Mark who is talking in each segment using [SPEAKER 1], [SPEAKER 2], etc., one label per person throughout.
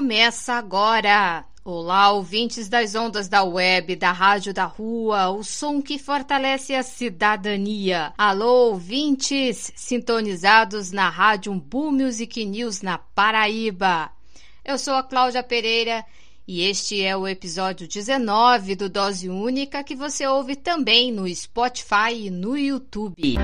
[SPEAKER 1] Começa agora! Olá, ouvintes das ondas da web, da rádio da rua, o som que fortalece a cidadania. Alô, ouvintes sintonizados na rádio Umbu Music News na Paraíba. Eu sou a Cláudia Pereira e este é o episódio 19 do Dose Única que você ouve também no Spotify e no YouTube.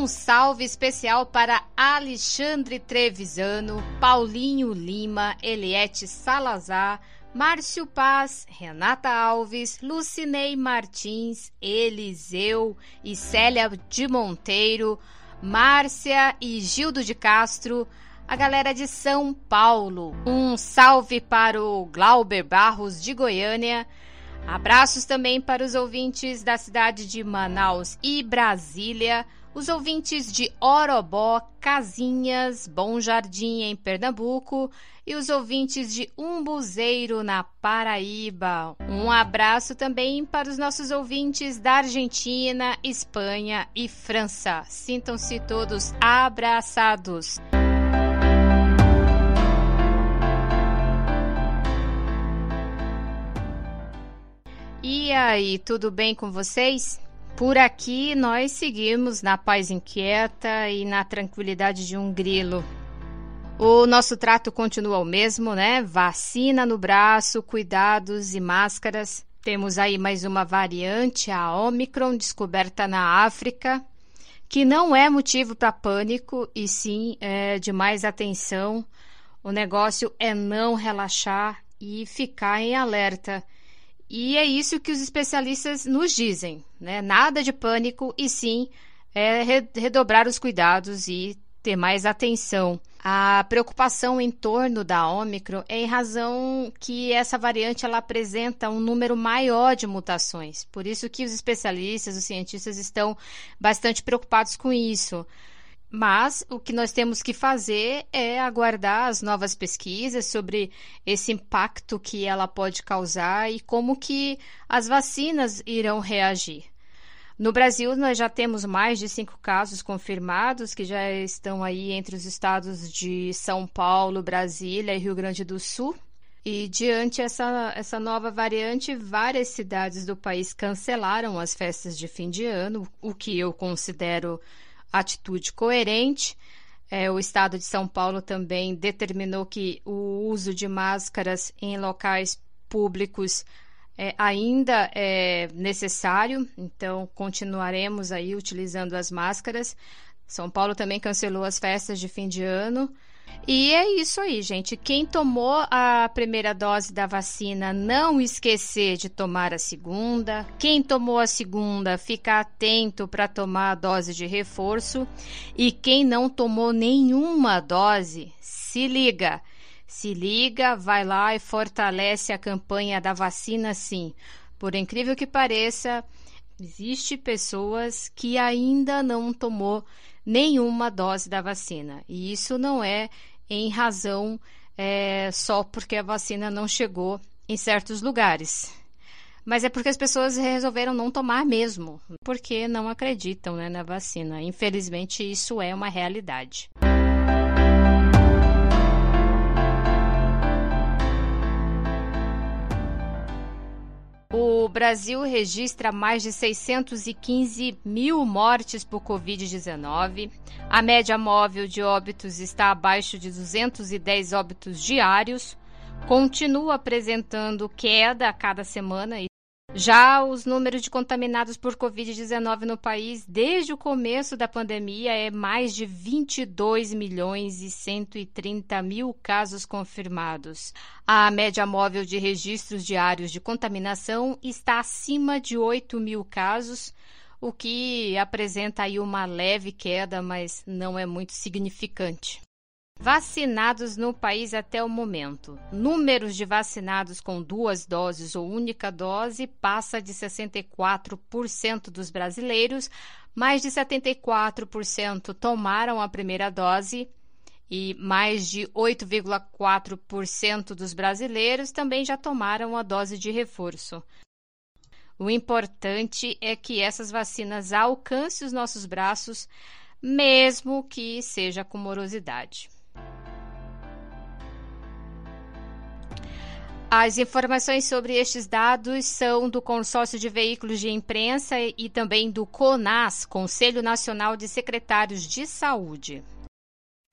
[SPEAKER 1] Um salve especial para Alexandre Trevisano, Paulinho Lima, Eliette Salazar, Márcio Paz, Renata Alves, Lucinei Martins, Eliseu e Célia de Monteiro, Márcia e Gildo de Castro, a galera de São Paulo. Um salve para o Glauber Barros de Goiânia. Abraços também para os ouvintes da cidade de Manaus e Brasília os ouvintes de Orobó, Casinhas, Bom Jardim em Pernambuco e os ouvintes de Umbuzeiro na Paraíba. Um abraço também para os nossos ouvintes da Argentina, Espanha e França. Sintam-se todos abraçados. E aí, tudo bem com vocês? Por aqui nós seguimos na paz inquieta e na tranquilidade de um grilo. O nosso trato continua o mesmo, né? Vacina no braço, cuidados e máscaras. Temos aí mais uma variante, a Omicron, descoberta na África, que não é motivo para pânico e sim é, de mais atenção. O negócio é não relaxar e ficar em alerta. E é isso que os especialistas nos dizem, né? Nada de pânico e sim é redobrar os cuidados e ter mais atenção. A preocupação em torno da Ômicron é em razão que essa variante ela apresenta um número maior de mutações. Por isso que os especialistas, os cientistas estão bastante preocupados com isso. Mas o que nós temos que fazer é aguardar as novas pesquisas sobre esse impacto que ela pode causar e como que as vacinas irão reagir. No Brasil, nós já temos mais de cinco casos confirmados, que já estão aí entre os estados de São Paulo, Brasília e Rio Grande do Sul. E diante essa, essa nova variante, várias cidades do país cancelaram as festas de fim de ano, o que eu considero atitude coerente. É, o Estado de São Paulo também determinou que o uso de máscaras em locais públicos é, ainda é necessário, então continuaremos aí utilizando as máscaras. São Paulo também cancelou as festas de fim de ano. E é isso aí, gente. Quem tomou a primeira dose da vacina, não esquecer de tomar a segunda. Quem tomou a segunda, ficar atento para tomar a dose de reforço. E quem não tomou nenhuma dose, se liga. Se liga, vai lá e fortalece a campanha da vacina sim. Por incrível que pareça, existe pessoas que ainda não tomou nenhuma dose da vacina. E isso não é em razão é, só porque a vacina não chegou em certos lugares. Mas é porque as pessoas resolveram não tomar mesmo, porque não acreditam né, na vacina. Infelizmente, isso é uma realidade. Brasil registra mais de 615 mil mortes por Covid-19. A média móvel de óbitos está abaixo de 210 óbitos diários. Continua apresentando queda a cada semana já os números de contaminados por Covid-19 no país desde o começo da pandemia é mais de 22 milhões e 130 mil casos confirmados. A média móvel de registros diários de contaminação está acima de 8 mil casos, o que apresenta aí uma leve queda, mas não é muito significante. Vacinados no país até o momento. Números de vacinados com duas doses ou única dose passa de 64% dos brasileiros, mais de 74% tomaram a primeira dose e mais de 8,4% dos brasileiros também já tomaram a dose de reforço. O importante é que essas vacinas alcancem os nossos braços, mesmo que seja com morosidade. As informações sobre estes dados são do Consórcio de Veículos de Imprensa e também do CONAS, Conselho Nacional de Secretários de Saúde.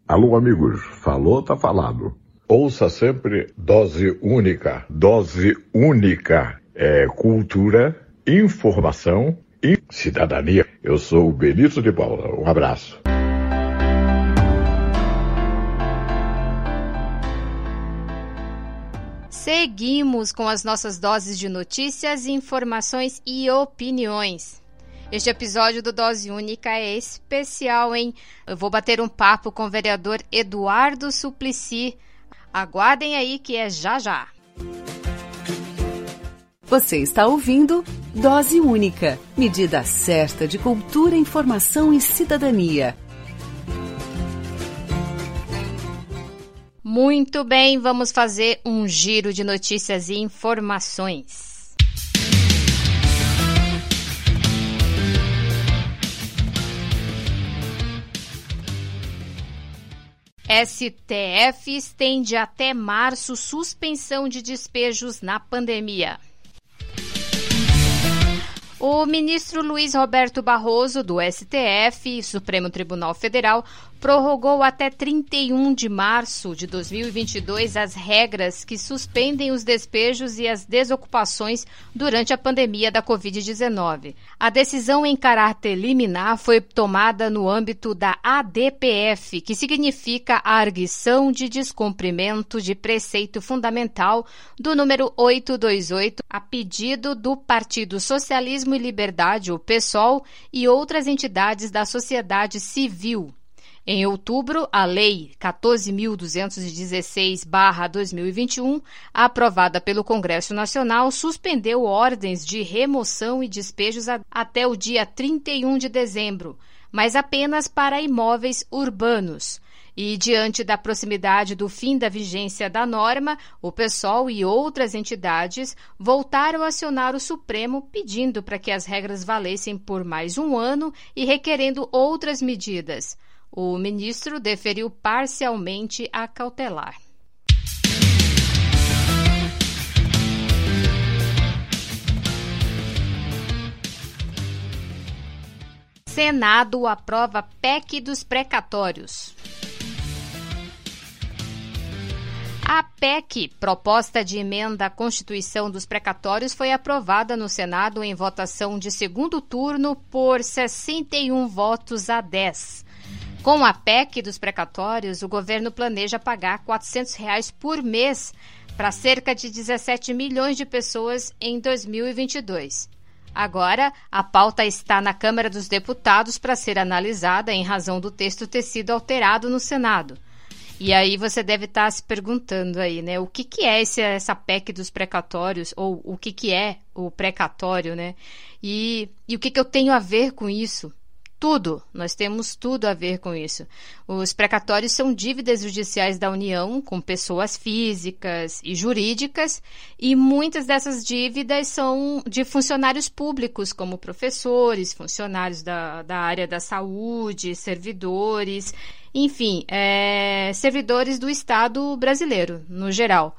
[SPEAKER 2] Alô, amigos, falou, tá falado. Ouça sempre dose única. Dose única é cultura, informação e cidadania. Eu sou o Benito de Paula. Um abraço.
[SPEAKER 1] Seguimos com as nossas doses de notícias, informações e opiniões. Este episódio do Dose Única é especial, hein? Eu vou bater um papo com o vereador Eduardo Suplicy. Aguardem aí que é já já.
[SPEAKER 3] Você está ouvindo Dose Única medida certa de cultura, informação e cidadania.
[SPEAKER 1] Muito bem, vamos fazer um giro de notícias e informações. STF estende até março suspensão de despejos na pandemia. O ministro Luiz Roberto Barroso, do STF, Supremo Tribunal Federal, prorrogou até 31 de março de 2022 as regras que suspendem os despejos e as desocupações durante a pandemia da Covid-19. A decisão em caráter liminar foi tomada no âmbito da ADPF, que significa a arguição de descumprimento de preceito fundamental do número 828, a pedido do Partido Socialismo e Liberdade, o PSOL, e outras entidades da sociedade civil. Em outubro, a Lei 14.216-2021, aprovada pelo Congresso Nacional, suspendeu ordens de remoção e despejos até o dia 31 de dezembro, mas apenas para imóveis urbanos. E, diante da proximidade do fim da vigência da norma, o PSOL e outras entidades voltaram a acionar o Supremo pedindo para que as regras valessem por mais um ano e requerendo outras medidas. O ministro deferiu parcialmente a cautelar. Senado aprova PEC dos precatórios. A PEC, proposta de emenda à Constituição dos Precatórios, foi aprovada no Senado em votação de segundo turno por 61 votos a 10. Com a PEC dos precatórios, o governo planeja pagar 400 reais por mês para cerca de 17 milhões de pessoas em 2022. Agora, a pauta está na Câmara dos Deputados para ser analisada em razão do texto ter sido alterado no Senado. E aí você deve estar se perguntando aí, né? O que, que é esse, essa PEC dos precatórios? Ou o que, que é o precatório, né? E, e o que, que eu tenho a ver com isso? Tudo, nós temos tudo a ver com isso. Os precatórios são dívidas judiciais da União com pessoas físicas e jurídicas, e muitas dessas dívidas são de funcionários públicos, como professores, funcionários da, da área da saúde, servidores, enfim, é, servidores do Estado brasileiro, no geral.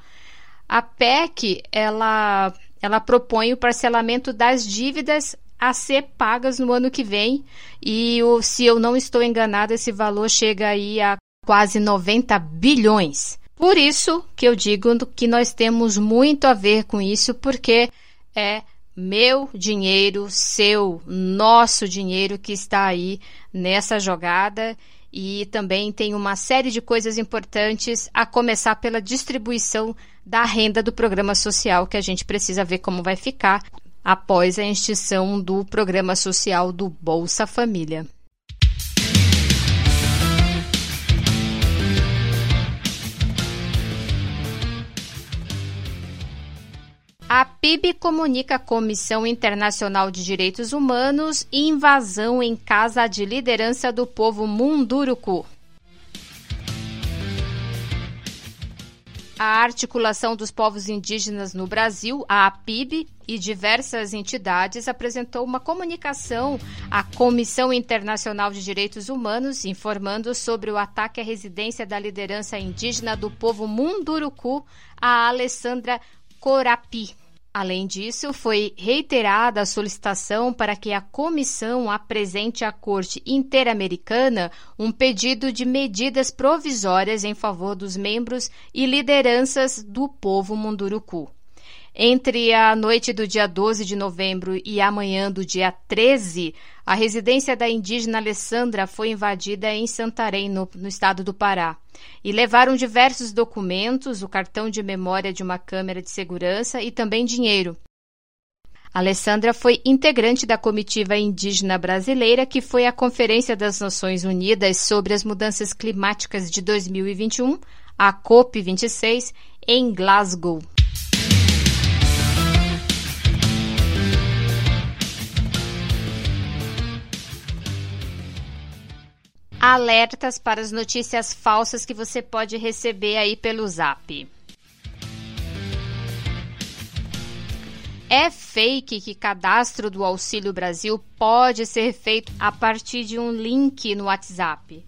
[SPEAKER 1] A PEC, ela, ela propõe o parcelamento das dívidas a ser pagas no ano que vem. E o, se eu não estou enganada, esse valor chega aí a quase 90 bilhões. Por isso que eu digo que nós temos muito a ver com isso, porque é meu dinheiro, seu, nosso dinheiro que está aí nessa jogada e também tem uma série de coisas importantes, a começar pela distribuição da renda do programa social, que a gente precisa ver como vai ficar após a extinção do programa social do Bolsa Família. A PIB comunica à Comissão Internacional de Direitos Humanos invasão em casa de liderança do povo Munduruku. A Articulação dos Povos Indígenas no Brasil, a APIB, e diversas entidades apresentou uma comunicação à Comissão Internacional de Direitos Humanos informando sobre o ataque à residência da liderança indígena do povo Munduruku, a Alessandra Corapi. Além disso, foi reiterada a solicitação para que a comissão apresente à Corte Interamericana um pedido de medidas provisórias em favor dos membros e lideranças do povo Munduruku. Entre a noite do dia 12 de novembro e a manhã do dia 13, a residência da indígena Alessandra foi invadida em Santarém, no, no, estado do Pará. E levaram diversos documentos, o cartão de memória de uma câmera de segurança e também dinheiro. Alessandra foi integrante da comitiva indígena brasileira que foi à Conferência das Nações Unidas sobre as Mudanças Climáticas de 2021, a COP26, em Glasgow. Alertas para as notícias falsas que você pode receber aí pelo Zap. É fake que cadastro do Auxílio Brasil pode ser feito a partir de um link no WhatsApp.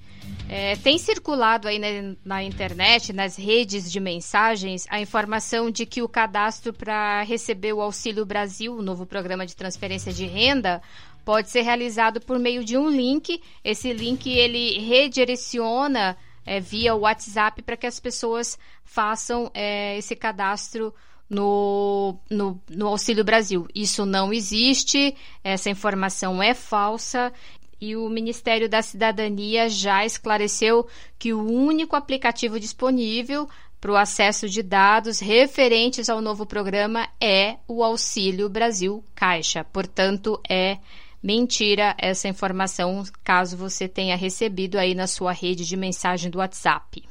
[SPEAKER 1] É, tem circulado aí na, na, internet, nas redes de mensagens, a informação de que o cadastro para receber o Auxílio Brasil, o novo programa de transferência de renda, pode ser realizado por meio de um link. Esse link ele redireciona é, via WhatsApp para que as pessoas façam é, esse cadastro no, no, no Auxílio Brasil. Isso não existe, essa informação é falsa e o Ministério da Cidadania já esclareceu que o único aplicativo disponível para o acesso de dados referentes ao novo programa é o Auxílio Brasil Caixa. Portanto, é Mentira essa informação, caso você tenha recebido aí na sua rede de mensagem do WhatsApp.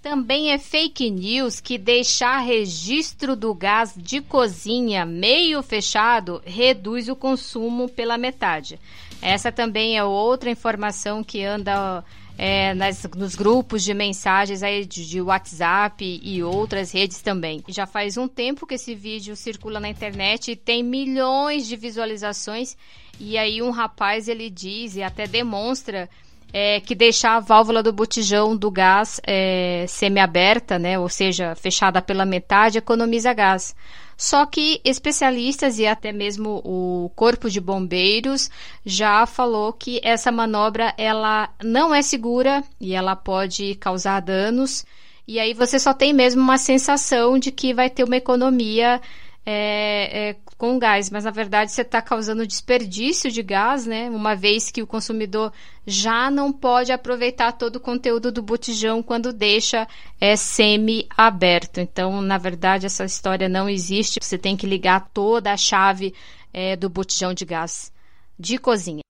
[SPEAKER 1] Também é fake news que deixar registro do gás de cozinha meio fechado reduz o consumo pela metade. Essa também é outra informação que anda é, nas, nos grupos de mensagens aí de, de, WhatsApp e outras redes também. Já faz um tempo que esse vídeo circula na internet e tem milhões de visualizações. E aí um rapaz ele diz e até demonstra é, que deixar a válvula do botijão do gás é, semi-aberta, né, ou seja, fechada pela metade, economiza gás. Só que especialistas e até mesmo o Corpo de Bombeiros já falou que essa manobra ela não é segura e ela pode causar danos. E aí você só tem mesmo uma sensação de que vai ter uma economia é, é, com gás, mas na verdade você está causando desperdício de gás, né? Uma vez que o consumidor já não pode aproveitar todo o conteúdo do botijão quando deixa é, semi-aberto. Então, na verdade, essa história não existe. Você tem que ligar toda a chave é, do botijão de gás de cozinha.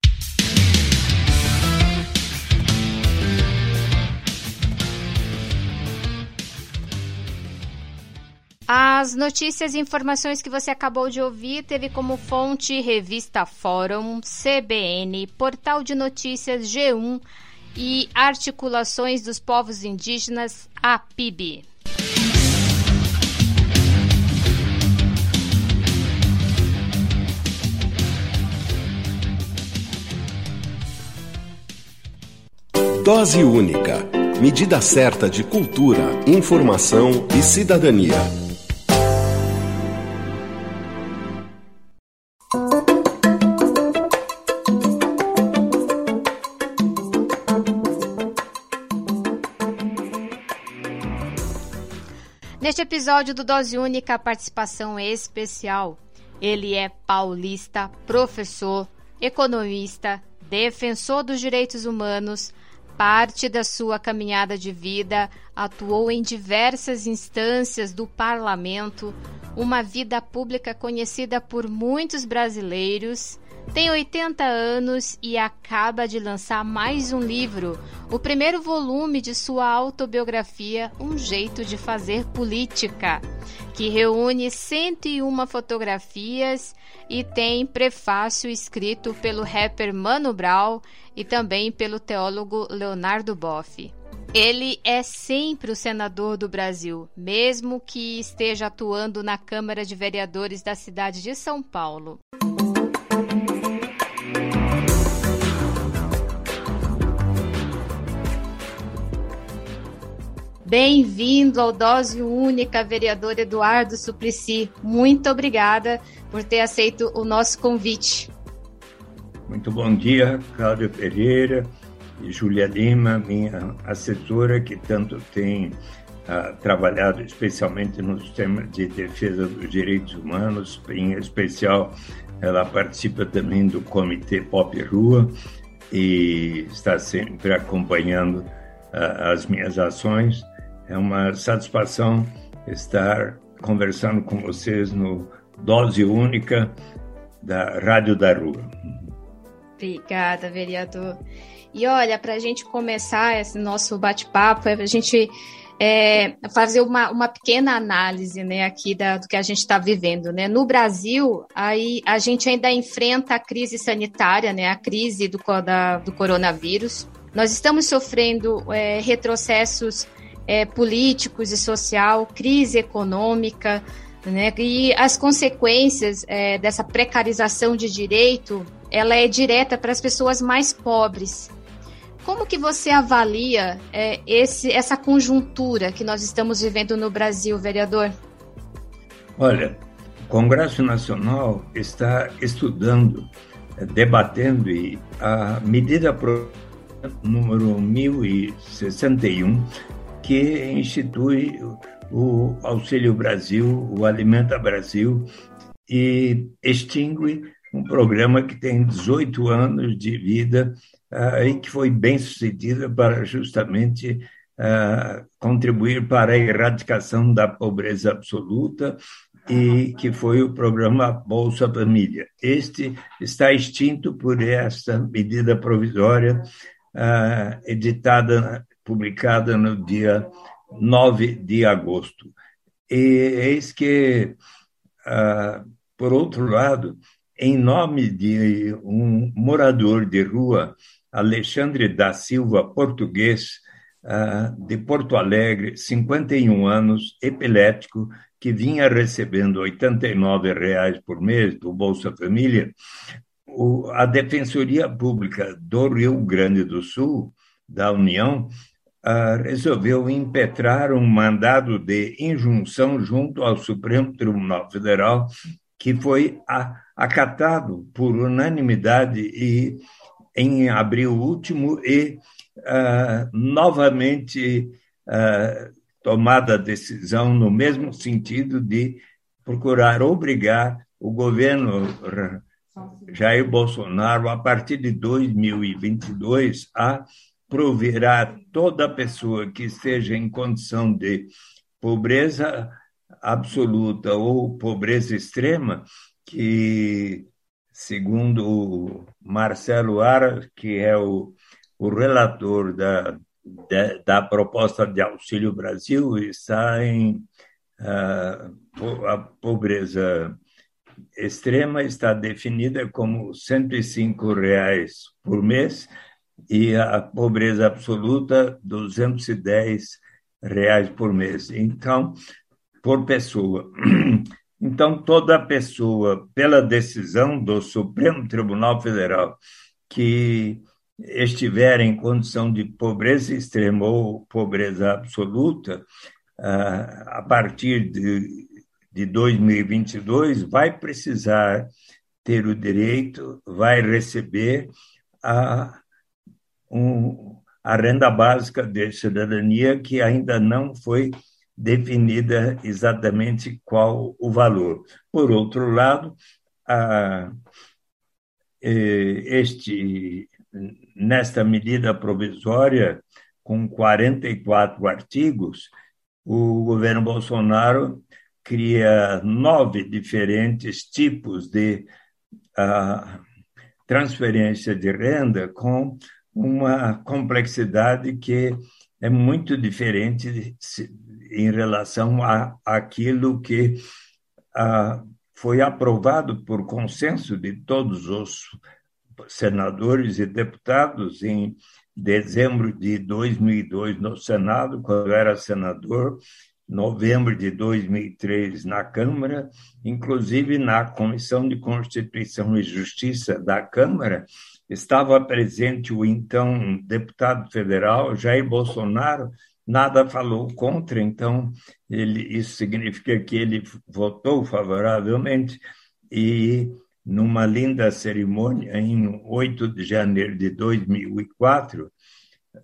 [SPEAKER 1] As notícias e informações que você acabou de ouvir teve como fonte Revista Fórum, CBN, Portal de Notícias G1 e Articulações dos Povos Indígenas, APIB.
[SPEAKER 4] Dose única. Medida certa de cultura, informação e cidadania.
[SPEAKER 1] Neste episódio do Dose Única, participação especial. Ele é paulista, professor, economista, defensor dos direitos humanos, parte da sua caminhada de vida, atuou em diversas instâncias do parlamento, uma vida pública conhecida por muitos brasileiros. Tem 80 anos e acaba de lançar mais um livro, o primeiro volume de sua autobiografia Um Jeito de Fazer Política, que reúne 101 fotografias e tem prefácio escrito pelo rapper Mano Brown e também pelo teólogo Leonardo Boff. Ele é sempre o senador do Brasil, mesmo que esteja atuando na Câmara de Vereadores da cidade de São Paulo. Bem-vindo ao Dose Única, vereador Eduardo Suplicy. Muito obrigada por ter aceito o nosso convite.
[SPEAKER 5] Muito bom dia, Cláudio Pereira e Júlia Lima, minha assessora, que tanto tem uh, trabalhado especialmente nos temas de defesa dos direitos humanos, em especial ela participa também do Comitê Pop Rua e está sempre acompanhando uh, as minhas ações. É uma satisfação estar conversando com vocês no Dose Única da Rádio da Rua.
[SPEAKER 1] Obrigada, vereador. E olha, para a gente começar esse nosso bate-papo, a gente é, fazer uma, uma pequena análise né, aqui da, do que a gente está vivendo. Né? No Brasil, aí, a gente ainda enfrenta a crise sanitária, né, a crise do, da, do coronavírus. Nós estamos sofrendo é, retrocessos é, políticos e social, crise econômica, né? E as consequências é, dessa precarização de direito, ela é direta para as pessoas mais pobres. Como que você avalia é, esse, essa conjuntura que nós estamos vivendo no Brasil, vereador?
[SPEAKER 5] Olha, o Congresso Nacional está estudando, é, debatendo a medida número 1061 que institui o Auxílio Brasil, o Alimenta Brasil, e extingue um programa que tem 18 anos de vida uh, e que foi bem sucedido para justamente uh, contribuir para a erradicação da pobreza absoluta e que foi o programa Bolsa Família. Este está extinto por esta medida provisória uh, editada, publicada no dia 9 de agosto. E eis que, ah, por outro lado, em nome de um morador de rua, Alexandre da Silva, português, ah, de Porto Alegre, 51 anos, epilético, que vinha recebendo R$ 89,00 por mês do Bolsa Família, a Defensoria Pública do Rio Grande do Sul, da União, resolveu impetrar um mandado de injunção junto ao Supremo Tribunal Federal, que foi acatado por unanimidade e em abril último e uh, novamente uh, tomada a decisão no mesmo sentido de procurar obrigar o governo Jair Bolsonaro, a partir de 2022, a proverá toda pessoa que esteja em condição de pobreza absoluta ou pobreza extrema, que, segundo Marcelo Ara, que é o, o relator da, da, da, proposta de Auxílio Brasil, está em uh, a pobreza extrema está definida como 105 reais por mês e a pobreza absoluta 210 reais por mês. Então, por pessoa. Então, toda pessoa, pela decisão do Supremo Tribunal Federal, que estiver em condição de pobreza extrema ou pobreza absoluta, ah, a partir de, de 2022, vai precisar ter o direito, vai receber a um, a renda básica de cidadania, que ainda não foi definida exatamente qual o valor. Por outro lado, a, este nesta medida provisória, com 44 artigos, o governo Bolsonaro cria nove diferentes tipos de uh, transferência de renda com uma complexidade que é muito diferente em relação a aquilo que uh, foi aprovado por consenso de todos os senadores e deputados em dezembro de 2002 no Senado, quando eu era senador, novembro de 2003 na Câmara, inclusive na Comissão de Constituição e Justiça da Câmara, estava presente o então deputado federal Jair Bolsonaro, nada falou contra, então ele, isso significa que ele votou favoravelmente e numa linda cerimônia em 8 de janeiro de 2004,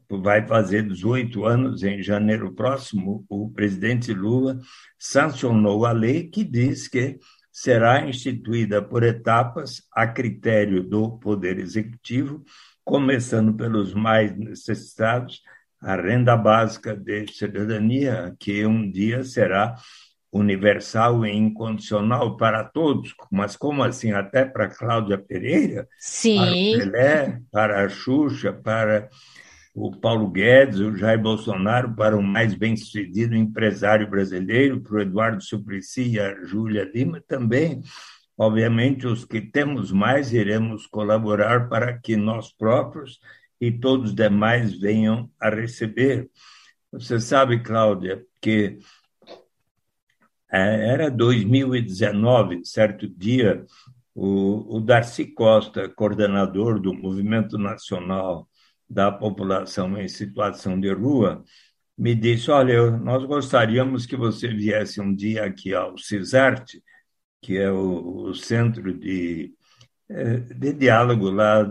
[SPEAKER 5] vai fazer 18 anos em janeiro próximo, o presidente Lula sancionou a lei que diz que será instituída por etapas a critério do Poder Executivo, começando pelos mais necessitados, a renda básica de cidadania, que um dia será universal e incondicional para todos, mas como assim? Até para Cláudia Pereira?
[SPEAKER 1] Sim.
[SPEAKER 5] Para o Pelé, para a Xuxa, para o Paulo Guedes, o Jair Bolsonaro, para o mais bem-sucedido empresário brasileiro, para o Eduardo Suplicy e a Júlia Lima também. Obviamente, os que temos mais iremos colaborar para que nós próprios e todos os demais venham a receber. Você sabe, Cláudia, que é, era 2019, certo dia, o, o Darcy Costa, coordenador do Movimento Nacional da População em Situação de Rua, me disse: Olha, nós gostaríamos que você viesse um dia aqui ao CISART, que é o, o centro de é, de diálogo lá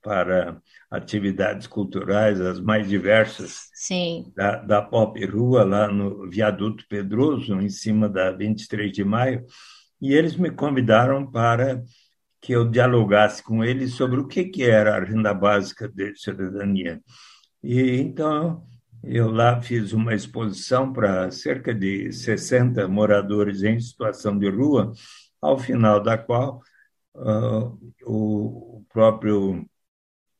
[SPEAKER 5] para atividades culturais, as mais diversas,
[SPEAKER 1] Sim.
[SPEAKER 5] Da, da Pop Rua, lá no Viaduto Pedroso, em cima da 23 de maio, e eles me convidaram para que eu dialogasse com eles sobre o que, que era a renda básica de cidadania. E então eu lá fiz uma exposição para cerca de 60 moradores em situação de rua, ao final da qual uh, o próprio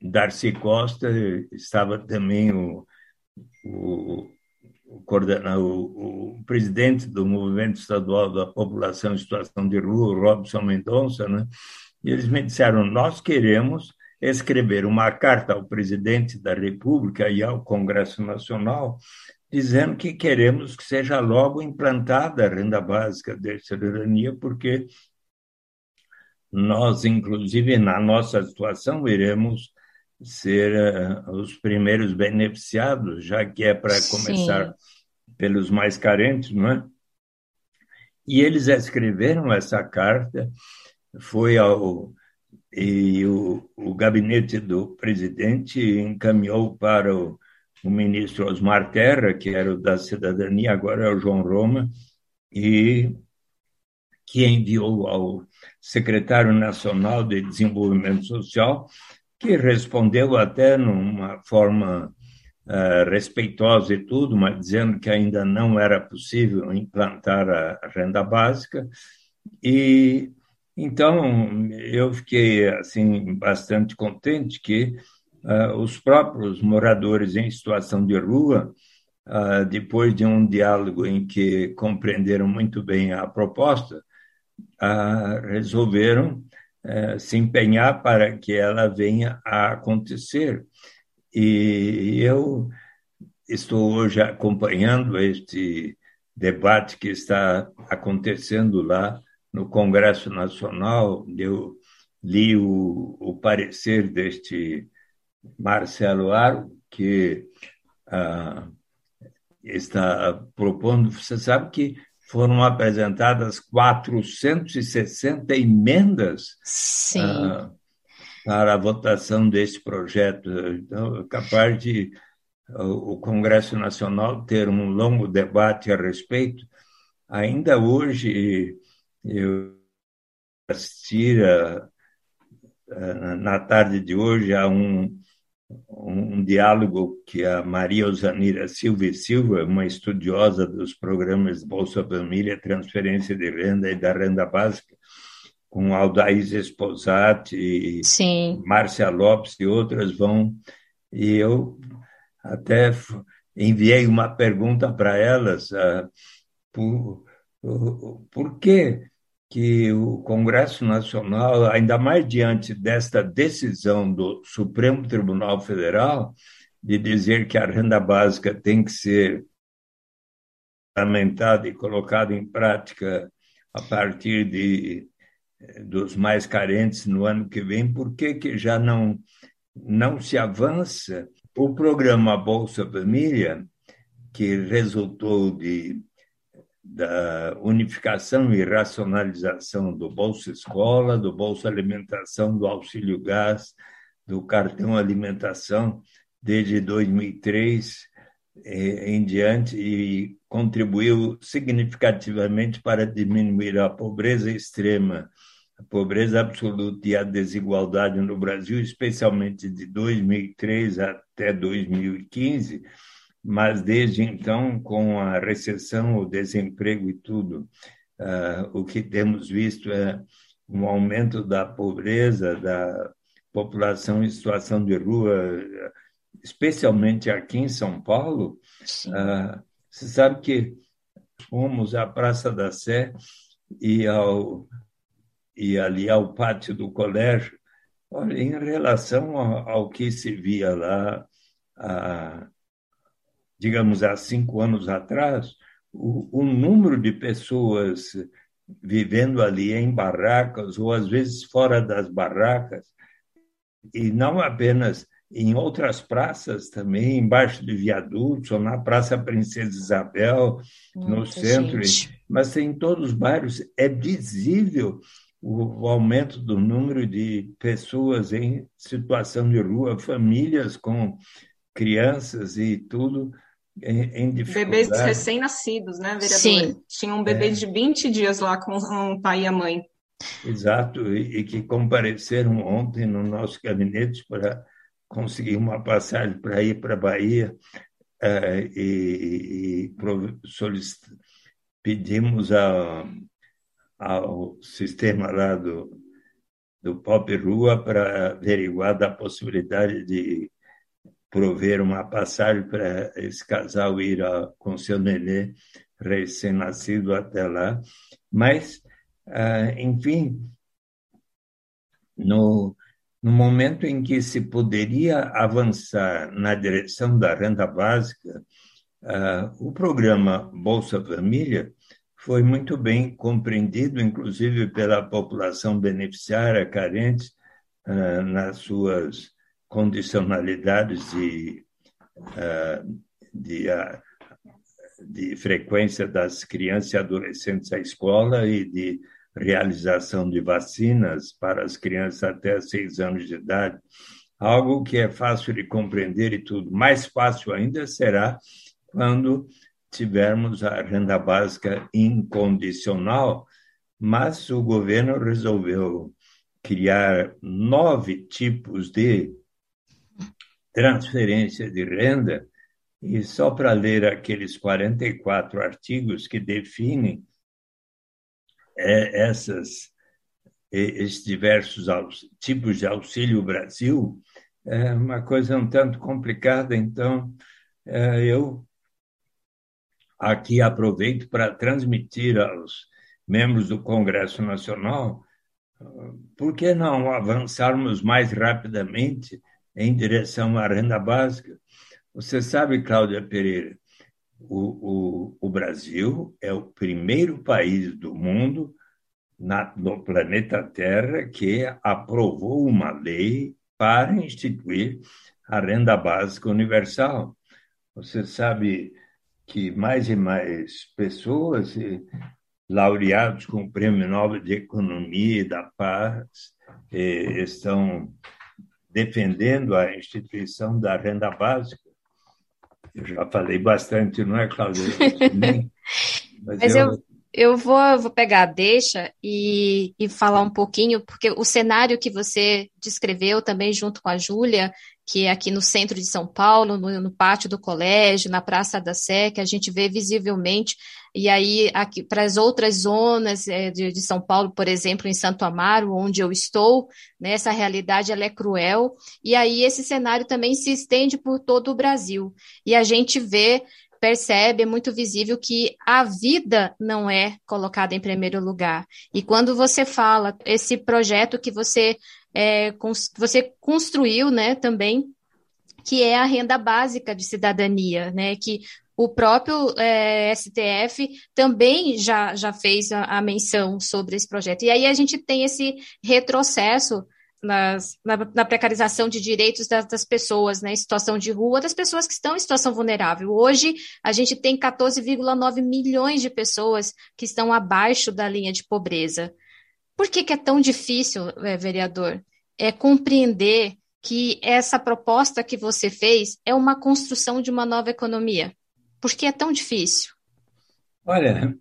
[SPEAKER 5] Darcy Costa estava também o, o, o, o, o presidente do Movimento Estadual da População em Situação de Rua, Robson Mendonça, né? E eles me disseram: nós queremos escrever uma carta ao presidente da República e ao Congresso Nacional, dizendo que queremos que seja logo implantada a renda básica de cidadania, porque nós, inclusive, na nossa situação, iremos ser uh, os primeiros beneficiados, já que é para começar pelos mais carentes, não é? E eles escreveram essa carta, foi ao e o, o gabinete do presidente encaminhou para o, o ministro Osmar Terra, que era o da cidadania, agora é o João Roma, e que enviou ao secretário nacional de Desenvolvimento Social, que respondeu até numa forma uh, respeitosa e tudo, mas dizendo que ainda não era possível implantar a renda básica. E então eu fiquei assim bastante contente que uh, os próprios moradores em situação de rua Uh, depois de um diálogo em que compreenderam muito bem a proposta, resolveram é, se empenhar para que ela venha a acontecer. E eu estou hoje acompanhando este debate que está acontecendo lá no Congresso Nacional. Eu li o, o parecer deste Marcelo Aro, que ah, está propondo. Você sabe que foram apresentadas 460 emendas uh, para a votação desse projeto. Então, é capaz de o Congresso Nacional ter um longo debate a respeito. Ainda hoje, eu assisti a, na tarde de hoje há um, um diálogo que a Maria Osanira Silva e Silva, uma estudiosa dos programas Bolsa Família, Transferência de Renda e da Renda Básica, com Aldaís Esposati, Sim. Márcia Lopes e outras vão. E eu até enviei uma pergunta para elas, uh, por, por que que o Congresso Nacional, ainda mais diante desta decisão do Supremo Tribunal Federal, de dizer que a renda básica tem que ser lamentada e colocada em prática a partir de dos mais carentes no ano que vem, por que, que já não, não se avança? O programa Bolsa Família, que resultou de da unificação e racionalização do Bolsa Escola, do Bolsa Alimentação, do Auxílio Gás, do Cartão Alimentação, desde 2003 eh, em diante, e contribuiu significativamente para diminuir a pobreza extrema, a pobreza absoluta e a desigualdade no Brasil, especialmente de 2003 até 2015 mas desde então, com a recessão, o desemprego e tudo, uh, o que temos visto é um aumento da pobreza, da população em situação de rua, especialmente aqui em São Paulo. Uh, você sabe que fomos à Praça da Sé e, ao, e ali ao pátio do colégio. Olha, em relação ao, ao que se via lá, a, digamos, há cinco anos atrás, o, o número de pessoas vivendo ali em barracas ou às vezes fora das barracas e não apenas em outras praças também, embaixo de viadutos, ou na Praça Princesa Isabel, Muita no centro, gente. mas em todos os bairros é visível o, o aumento do número de pessoas em situação de rua, famílias com crianças e tudo, em, em
[SPEAKER 6] Bebês recém-nascidos, né, vereador? Sim. Tinha um bebê é. de 20 dias lá com o pai e a mãe.
[SPEAKER 5] Exato, e, e que compareceram ontem no nosso gabinete para conseguir uma passagem para ir para a Bahia uh, e, e pedimos ao, ao sistema lá do, do Pop Rua para averiguar da possibilidade de prover uma passagem para esse casal ir a, com seu nenê recém-nascido até lá. Mas, ah, enfim, no, no momento em que se poderia avançar na direção da renda básica, ah, o programa Bolsa Família foi muito bem compreendido, inclusive pela população beneficiária carente, ah, nas suas condicionalidades de, ah, de, de frequência das crianças e adolescentes à escola e de realização de vacinas para as crianças até seis anos de idade, algo que é fácil de compreender e tudo. Mais fácil ainda será quando tivermos a renda básica incondicional, mas o governo resolveu criar nove tipos de transferência de renda, e só para ler aqueles 44 artigos que definem é, essas, esses diversos tipos de auxílio Brasil, é uma coisa um tanto complicada, então é, eu aqui aproveito para transmitir aos membros do Congresso Nacional por que não avançarmos mais rapidamente em direção à renda básica. Você sabe, Cláudia Pereira, o, o, o Brasil é o primeiro país do mundo na, no planeta Terra que aprovou uma lei para instituir a renda básica universal. Você sabe que mais e mais pessoas, laureados com o Prêmio Nobel de Economia e da Paz, eh, estão defendendo a instituição da renda básica. Eu já falei bastante, não é, Cláudia?
[SPEAKER 1] Mas eu, Eu vou, vou pegar a deixa e, e falar um pouquinho, porque o cenário que você descreveu também junto com a Júlia, que é aqui no centro de São Paulo, no, no, pátio do colégio, na Praça da Sé, que a gente vê visivelmente, e aí aqui para as outras zonas é, de, de, São Paulo, por exemplo, em Santo Amaro, onde eu estou, né, essa realidade ela é cruel, e aí esse cenário também se estende por todo o Brasil, e a gente vê percebe, é muito visível que a vida não é colocada em primeiro lugar. E quando você fala esse projeto que você, é, você construiu, né, também, que é a renda básica de cidadania, né, que o próprio é, STF também já, já fez a, a menção sobre esse projeto. E aí a gente tem esse retrocesso nas, na, na, precarização de direitos das, das, pessoas né, em situação de rua, das pessoas que estão em situação vulnerável. Hoje, a gente tem 14,9 milhões de pessoas que estão abaixo da linha de pobreza. Por que, que é tão difícil, é, vereador? É compreender que essa proposta que você fez é uma construção de uma nova economia. Por que é tão difícil?
[SPEAKER 5] Olha,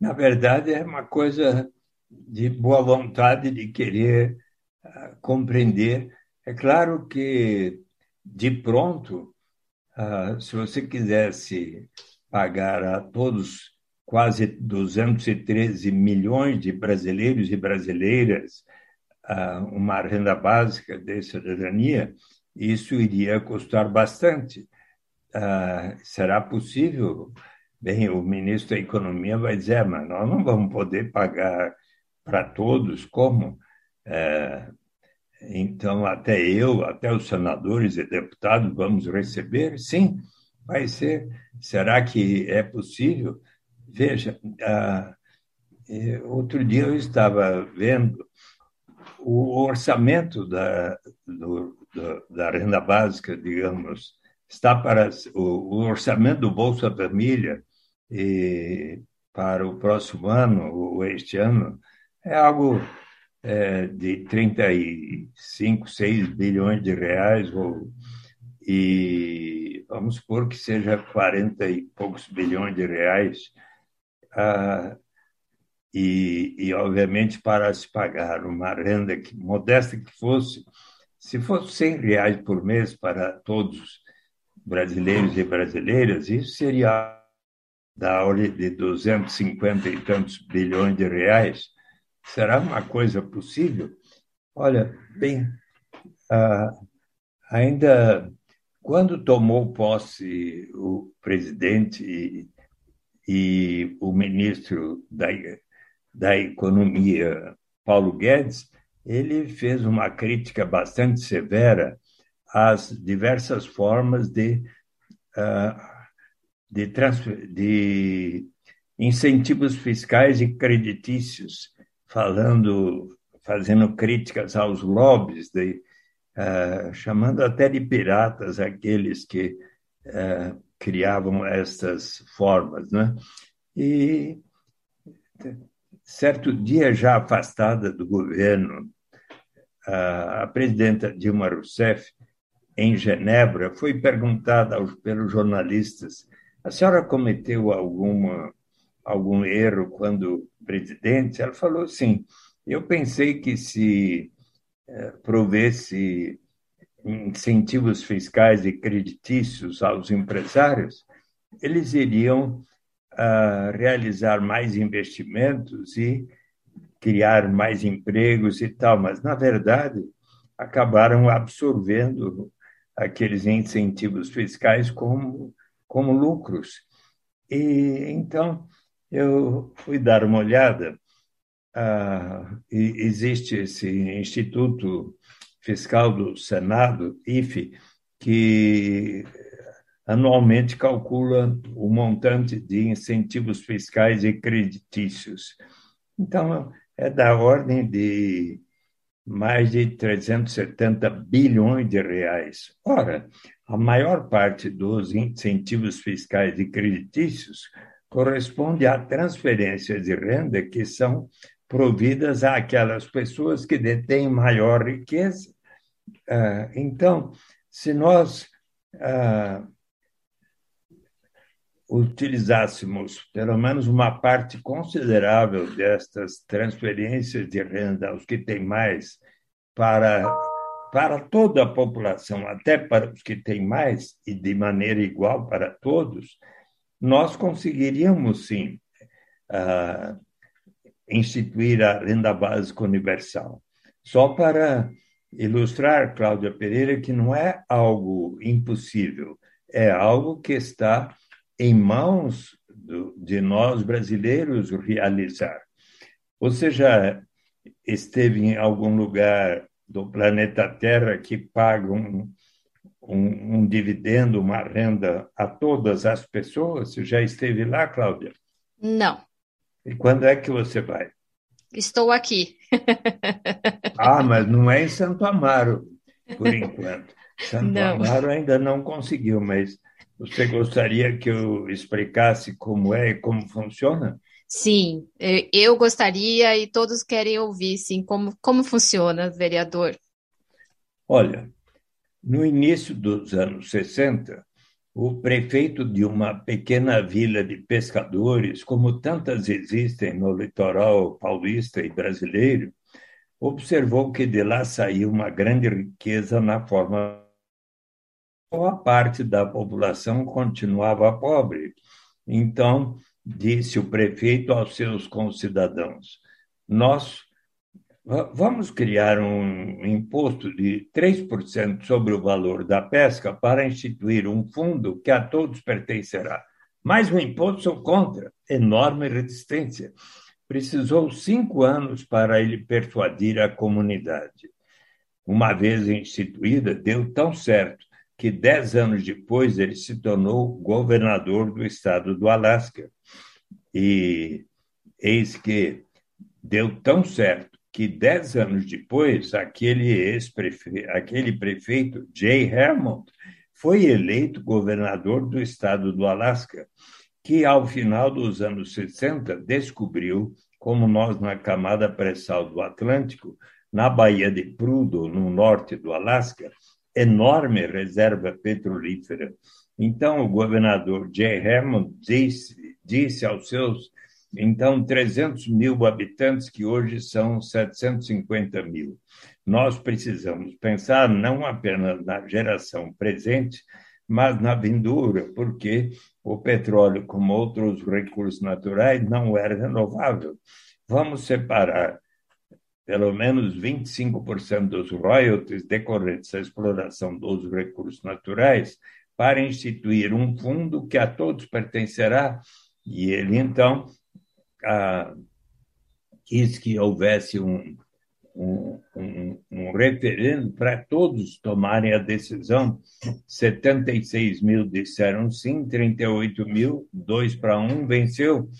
[SPEAKER 5] na verdade, é uma coisa de boa vontade de querer compreender. É claro que, de pronto, uh, se você quisesse pagar a todos quase 213 milhões de brasileiros e brasileiras uh, uma renda básica de cidadania, isso iria custar bastante. Uh, será possível? Bem, o ministro da Economia vai dizer, mas nós não vamos poder pagar para todos, como? É, então, até eu, até os senadores e deputados vamos receber? Sim, vai ser. Será que é possível? Veja, ah, outro dia eu estava vendo o orçamento da, do, da renda básica, digamos, está para o, orçamento do Bolsa Família e para o próximo ano ou este ano é algo é, de 35, 6 bilhões de reais, ou, e vamos supor que seja 40 e poucos bilhões de reais, ah, e, e, obviamente, para se pagar uma renda que, modesta que fosse, se fosse 100 reais por mês para todos brasileiros e brasileiras, isso seria da ordem de 250 e tantos bilhões de reais, Será uma coisa possível? Olha, bem, ah, ainda quando tomou posse o presidente e, o ministro da, da Economia, Paulo Guedes, ele fez uma crítica bastante severa às diversas formas de, uh, de, de incentivos fiscais e creditícios falando, fazendo críticas aos lobbies, de, uh, chamando até de piratas aqueles que uh, criavam estas formas. Né? E certo dia, já afastada do governo, a presidenta Dilma Rousseff, em Genebra, foi perguntada aos, pelos jornalistas: a senhora cometeu alguma algum erro quando presidente, ela falou assim: eu pensei que se é, provesse incentivos fiscais e creditícios aos empresários, eles iriam uh, realizar mais investimentos e criar mais empregos e tal, mas na verdade acabaram absorvendo aqueles incentivos fiscais como como lucros. E então eu fui dar uma olhada. Ah, existe esse Instituto Fiscal do Senado, IFE, que anualmente calcula o montante de incentivos fiscais e creditícios. Então, é da ordem de mais de 370 bilhões de reais. Ora, a maior parte dos incentivos fiscais e creditícios corresponde a transferências de renda que são providas àquelas pessoas que detêm maior riqueza. Ah, então, se nós ah, utilizássemos pelo menos uma parte considerável destas transferências de renda aos que têm mais para para toda a população, até para os que têm mais e de maneira igual para todos, nós conseguiríamos sim uh, instituir a renda básica universal. Só para ilustrar, Cláudia Pereira, que não é algo impossível, é algo que está em mãos do, de nós brasileiros realizar. Você já esteve em algum lugar do planeta Terra que paga um, um, um, dividendo, uma renda a todas as pessoas? Você já esteve lá, Cláudia?
[SPEAKER 1] Não.
[SPEAKER 5] E quando é que você vai?
[SPEAKER 1] Estou aqui.
[SPEAKER 5] ah, mas não é em Santo Amaro, por enquanto. Santo não. Amaro ainda não conseguiu, mas você gostaria que eu explicasse como é e como funciona?
[SPEAKER 1] Sim, eu gostaria e todos querem ouvir, sim, como, como funciona, vereador.
[SPEAKER 5] Olha, no início dos anos 60, o prefeito de uma pequena vila de pescadores, como tantas existem no litoral paulista e brasileiro, observou que de lá saía uma grande riqueza na forma boa parte da população continuava pobre. Então, disse o prefeito aos seus concidadãos: Nós vamos criar um imposto de 3% sobre o valor da pesca para instituir um fundo que a todos pertencerá. Mas o imposto sou contra, enorme resistência. Precisou cinco anos para ele persuadir a comunidade. Uma vez instituída, deu tão certo que dez anos depois ele se tornou governador do estado do Alasca. E eis que deu tão certo que dez anos depois, aquele ex-prefeito, aquele prefeito, Jay Hammond, foi eleito governador do estado do Alasca, que ao final dos anos 60 descobriu, como nós na camada pré-sal do Atlântico, na Baía de Prudhoe, no norte do Alasca, enorme reserva petrolífera. Então, o governador Jay Hammond disse, disse aos seus, então, 300 mil habitantes, que hoje são 750 mil. Nós precisamos pensar não apenas na geração presente, mas na vindoura, porque o petróleo, como outros recursos naturais, não era renovável. Vamos separar pelo menos 25% dos royalties decorrentes da exploração dos recursos naturais para instituir um fundo que a todos pertencerá. E ele, então, quis que houvesse um, um, um, um referendo para todos tomarem a decisão. 76 mil disseram sim, 38 mil, dois para um, venceu.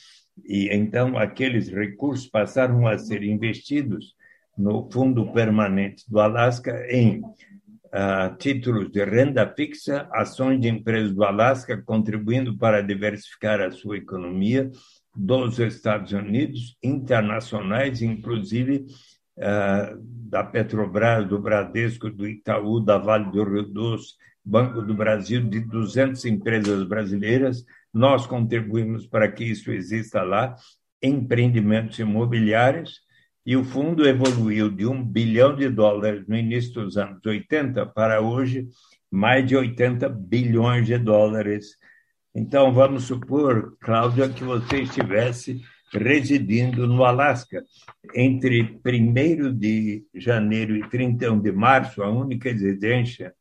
[SPEAKER 5] E então aqueles recursos passaram a ser investidos no Fundo Permanente do Alasca em uh, títulos de renda fixa, ações de empresas do Alasca, contribuindo para diversificar a sua economia dos Estados Unidos, internacionais, inclusive uh, da Petrobras, do Bradesco, do Itaú, da Vale do Rio Doce, Banco do Brasil, de 200 empresas brasileiras. Nós contribuímos para que isso exista lá, empreendimentos imobiliários, e o fundo evoluiu de um bilhão de dólares no início dos anos 80 para hoje mais de 80 bilhões de dólares. Então, vamos supor, Cláudia, que você estivesse residindo no Alasca. Entre 1 de janeiro e 31 de março, a única exigência,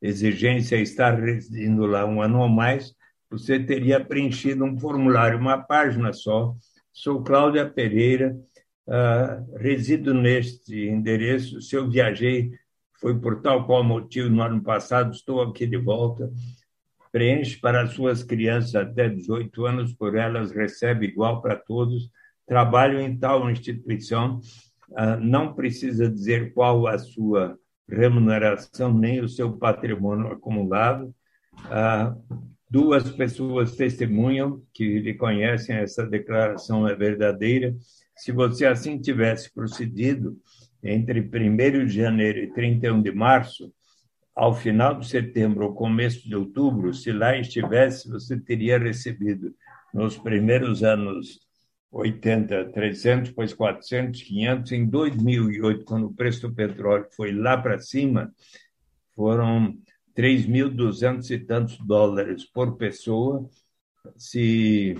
[SPEAKER 5] exigência é estar residindo lá um ano ou mais, você teria preenchido um formulário, uma página só. Sou Cláudia Pereira, uh, resido neste endereço. Se eu viajei, foi por tal qual motivo no ano passado, estou aqui de volta. Preenche para as suas crianças até 18 anos, por elas recebe igual para todos. Trabalho em tal instituição, uh, não precisa dizer qual a sua remuneração, nem o seu patrimônio acumulado. Uh, duas pessoas testemunham que lhe conhecem, essa declaração é verdadeira. Se você assim tivesse procedido entre 1 de janeiro e 31 de março, ao final de setembro ou começo de outubro, se lá estivesse, você teria recebido nos primeiros anos 80, 300, depois 400, 500. Em 2008, quando o preço do petróleo foi lá para cima, foram 3.200 e tantos dólares por pessoa. Se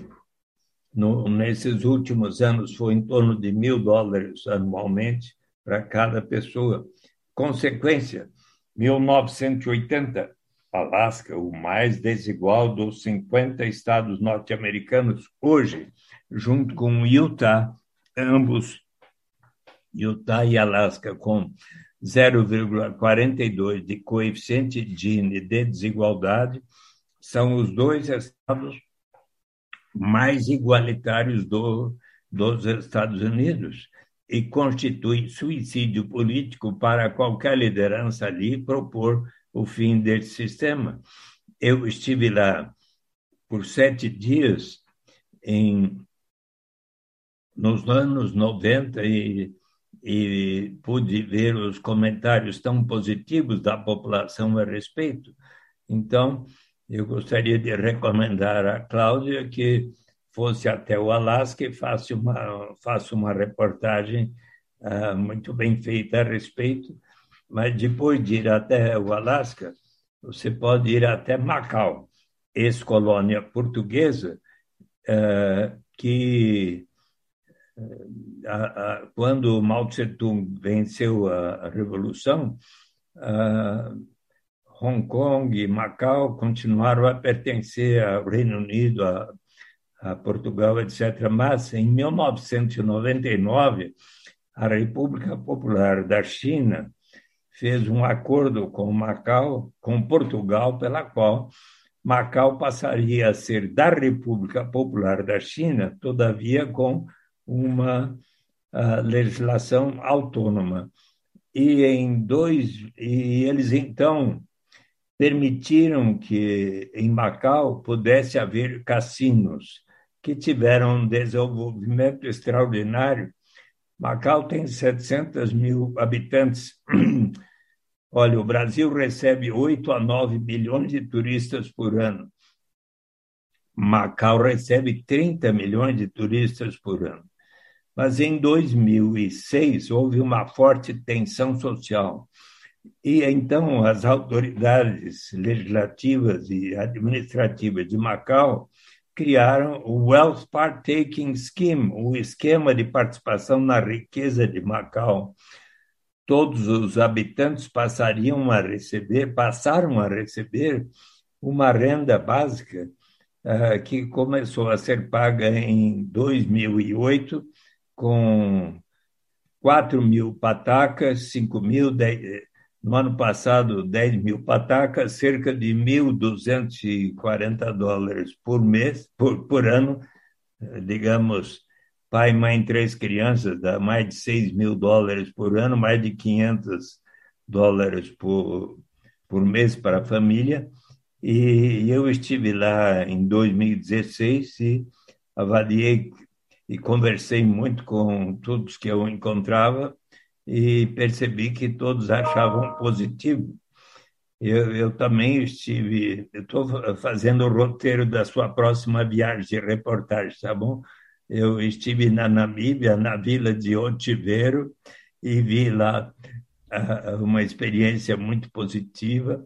[SPEAKER 5] no, nesses últimos anos foi em torno de mil dólares anualmente para cada pessoa. Consequência, 1980, Alasca, o mais desigual dos 50 estados norte-americanos, hoje, junto com Utah, ambos, Utah e Alasca, com 0,42 de coeficiente Gini de desigualdade, são os dois estados mais igualitários do, dos Estados Unidos e constitui suicídio político para qualquer liderança ali propor o fim desse sistema. Eu estive lá por sete dias em nos anos 90 e, e pude ver os comentários tão positivos da população a respeito. Então, eu gostaria de recomendar à Cláudia que fosse até o Alasca e faça uma, faça uma reportagem uh, muito bem feita a respeito. Mas depois de ir até o Alasca, você pode ir até Macau, ex-colônia portuguesa, uh, que uh, quando Mao Tse-tung venceu a, a Revolução, Hong Kong e Macau continuaram a pertencer ao Reino Unido, a a Portugal, etc. Mas, em 1999, a República Popular da China fez um acordo com Macau, com Portugal, pela qual Macau passaria a ser da República Popular da China, todavia com uma uh, legislação autônoma. E em dois e eles então permitiram que em Macau pudesse haver cassinos que tiveram um desenvolvimento extraordinário. Macau tem 700 mil habitantes. Olha, o Brasil recebe 8 a 9 milhões de turistas por ano. Macau recebe 30 milhões de turistas por ano. Mas em 2006 houve uma forte tensão social. E então as autoridades legislativas e administrativas de Macau criaram o Wealth Partaking Scheme, o esquema de participação na riqueza de Macau. Todos os habitantes passariam a receber, passaram a receber uma renda básica uh, que começou a ser paga em 2008 com 4 mil patacas, 5 mil, 10, no ano passado, 10 mil patacas, cerca de 1.240 dólares por mês, por, por ano, digamos, pai, mãe, três crianças, dá mais de 6 mil dólares por ano, mais de 500 dólares por, por mês para a família. E eu estive lá em 2016 e avaliei e conversei muito com todos que eu encontrava e percebi que todos achavam positivo. Eu, eu também estive, estou fazendo o roteiro da sua próxima viagem de reportagem, tá bom? Eu estive na Namíbia, na vila de Otiveiro, e vi lá uh, uma experiência muito positiva.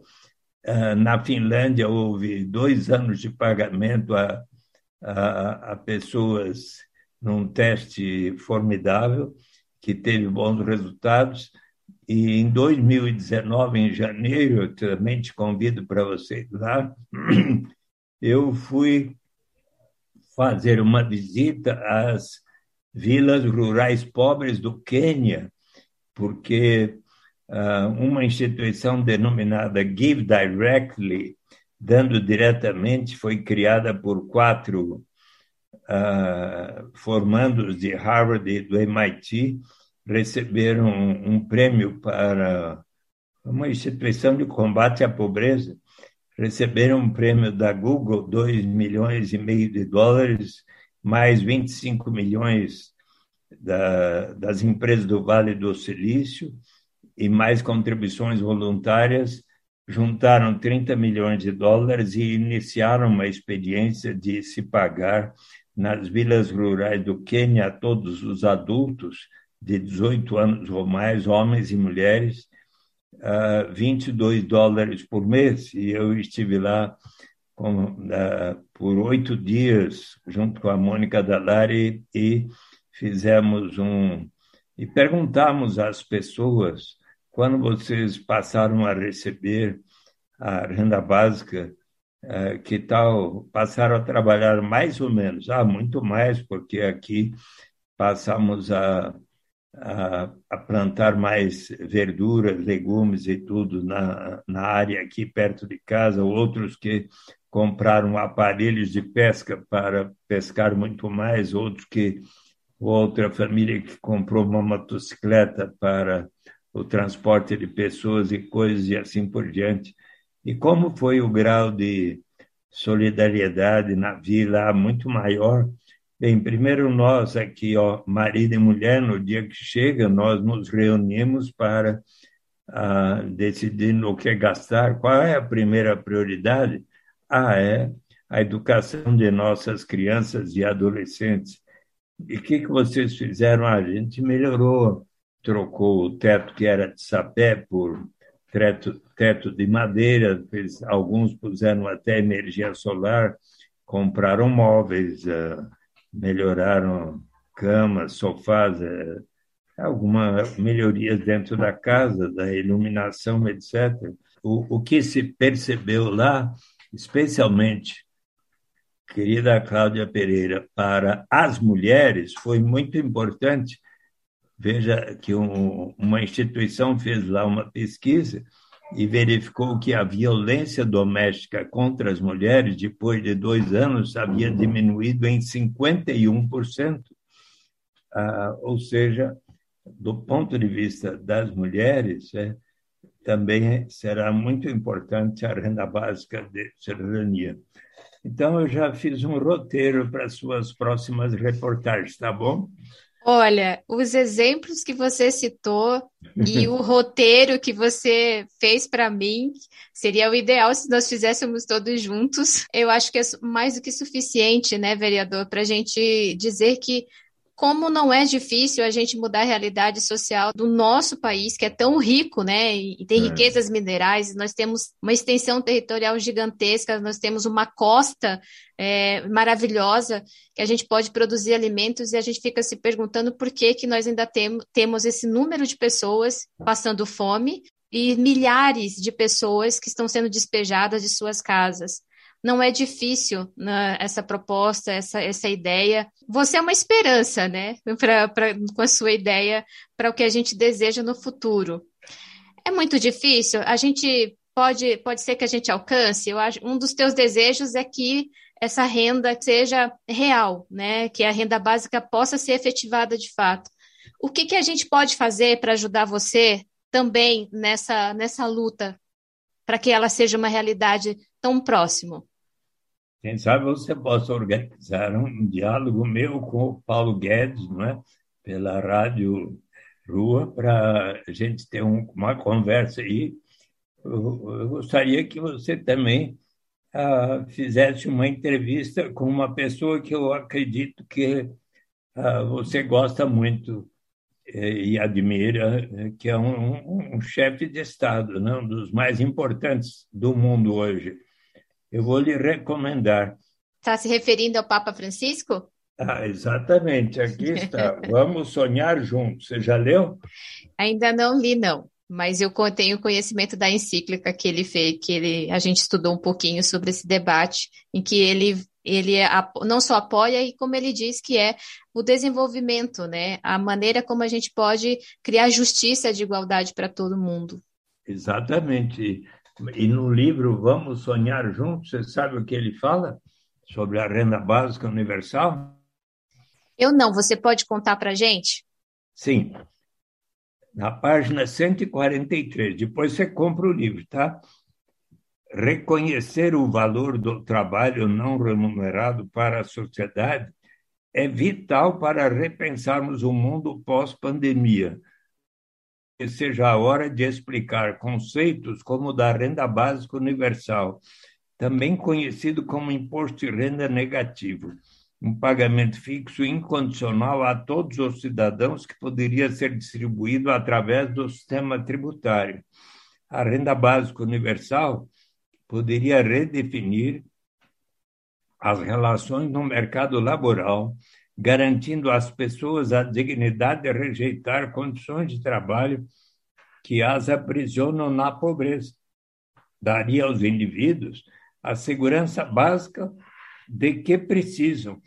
[SPEAKER 5] Uh, na Finlândia, houve dois anos de pagamento a, a, a pessoas num teste formidável que teve bons resultados. E em 2019, em janeiro, eu também te convido para você ir lá, eu fui fazer uma visita às vilas rurais pobres do Quênia, porque uh, uma instituição denominada Give Directly, dando diretamente, foi criada por quatro uh, formandos de Harvard e do MIT receberam um, um prêmio para uma instituição de combate à pobreza, receberam um prêmio da Google, 2 milhões e meio de dólares, mais 25 milhões da, das empresas do Vale do Silício e mais contribuições voluntárias. Juntaram 30 milhões de dólares e iniciaram uma experiência de se pagar nas vilas rurais do Quênia a todos os adultos de 18 anos ou mais, homens e mulheres, uh, 22 dólares por mês. E eu estive lá com, uh, por oito dias, junto com a Mônica Dallari, e fizemos um. E perguntamos às pessoas, quando vocês passaram a receber a renda básica, que tal passaram a trabalhar mais ou menos? Ah, muito mais, porque aqui passamos a a, a, plantar mais verduras, legumes e tudo na, na área aqui perto de casa, outros que compraram aparelhos de pesca para pescar muito mais, outros que outra família que comprou uma motocicleta para o transporte de pessoas e coisas e assim por diante. E como foi o grau de solidariedade na vila muito maior Bem, primeiro nós aqui, ó, marido e mulher, no dia que chega, nós nos reunimos para ah, decidir no que gastar. Qual é a primeira prioridade? Ah, é a educação de nossas crianças e adolescentes. E o que, que vocês fizeram? Ah, a gente melhorou, trocou o teto que era de sapé por teto, teto de madeira, fez, alguns puseram até energia solar, compraram móveis, ah, melhoraram camas, sofás, é, algumas melhorias dentro da casa, da iluminação, etc. O, o que se percebeu lá, especialmente, querida Cláudia Pereira, para as mulheres, foi muito importante. Veja que um, uma instituição fez lá uma pesquisa e verificou que a violência doméstica contra as mulheres, depois de dois anos, havia diminuído em 51%. Ah, ou seja, do ponto de vista das mulheres, é, também será muito importante a renda básica de cidadania. Então, eu já fiz um roteiro para suas próximas reportagens, tá bom?
[SPEAKER 1] Olha, os exemplos que você citou e o roteiro que você fez para mim seria o ideal se nós fizéssemos todos juntos. Eu acho que é mais do que suficiente, né, vereador, para a gente dizer que como não é difícil a gente mudar a realidade social do nosso país, que é tão rico, né, e tem é. riquezas minerais, nós temos uma extensão territorial gigantesca, nós temos uma costa é, maravilhosa que a gente pode produzir alimentos e a gente fica se perguntando por que, que nós ainda tem, temos esse número de pessoas passando fome e milhares de pessoas que estão sendo despejadas de suas casas não é difícil né, essa proposta, essa, essa ideia. Você é uma esperança, né, pra, pra, com a sua ideia para o que a gente deseja no futuro. É muito difícil. A gente pode, pode ser que a gente alcance. Eu acho um dos teus desejos é que essa renda seja real, né, que a renda básica possa ser efetivada de fato. O que, que a gente pode fazer para ajudar você também nessa, nessa luta para que ela seja uma realidade tão próximo?
[SPEAKER 5] Quem sabe você possa organizar um diálogo meu com o Paulo Guedes, não é? pela Rádio Rua, para a gente ter um, uma conversa aí. Eu, eu, gostaria que você também ah, fizesse uma entrevista com uma pessoa que eu acredito que ah, você gosta muito eh, e admira, que é um, um, um chefe de Estado, né? um dos mais importantes do mundo hoje eu vou lhe recomendar.
[SPEAKER 1] Está se referindo ao Papa Francisco?
[SPEAKER 5] Ah, exatamente, aqui está. Vamos sonhar juntos. Você já leu?
[SPEAKER 1] Ainda não li, não. Mas eu tenho conhecimento da encíclica que ele fez, que ele, a gente estudou um pouquinho sobre esse debate, em que ele, ele não só apoia, e como ele diz que é o desenvolvimento, né? A maneira como a gente pode criar justiça de igualdade para todo mundo.
[SPEAKER 5] Exatamente. E no livro Vamos Sonhar Juntos, você sabe o que ele fala sobre a renda básica universal?
[SPEAKER 1] Eu não, você pode contar para gente?
[SPEAKER 5] Sim. Na página 143, depois você compra o livro, tá? Reconhecer o valor do trabalho não remunerado para a sociedade é vital para repensarmos o mundo pós-pandemia seja a hora de explicar conceitos como o da renda básica universal, também conhecido como imposto de renda negativo, um pagamento fixo incondicional a todos os cidadãos que poderia ser distribuído através do sistema tributário. A renda básica universal poderia redefinir as relações no mercado laboral, garantindo às pessoas a dignidade de rejeitar condições de trabalho que as aprisionam na pobreza. Daria aos indivíduos a segurança básica de que precisam,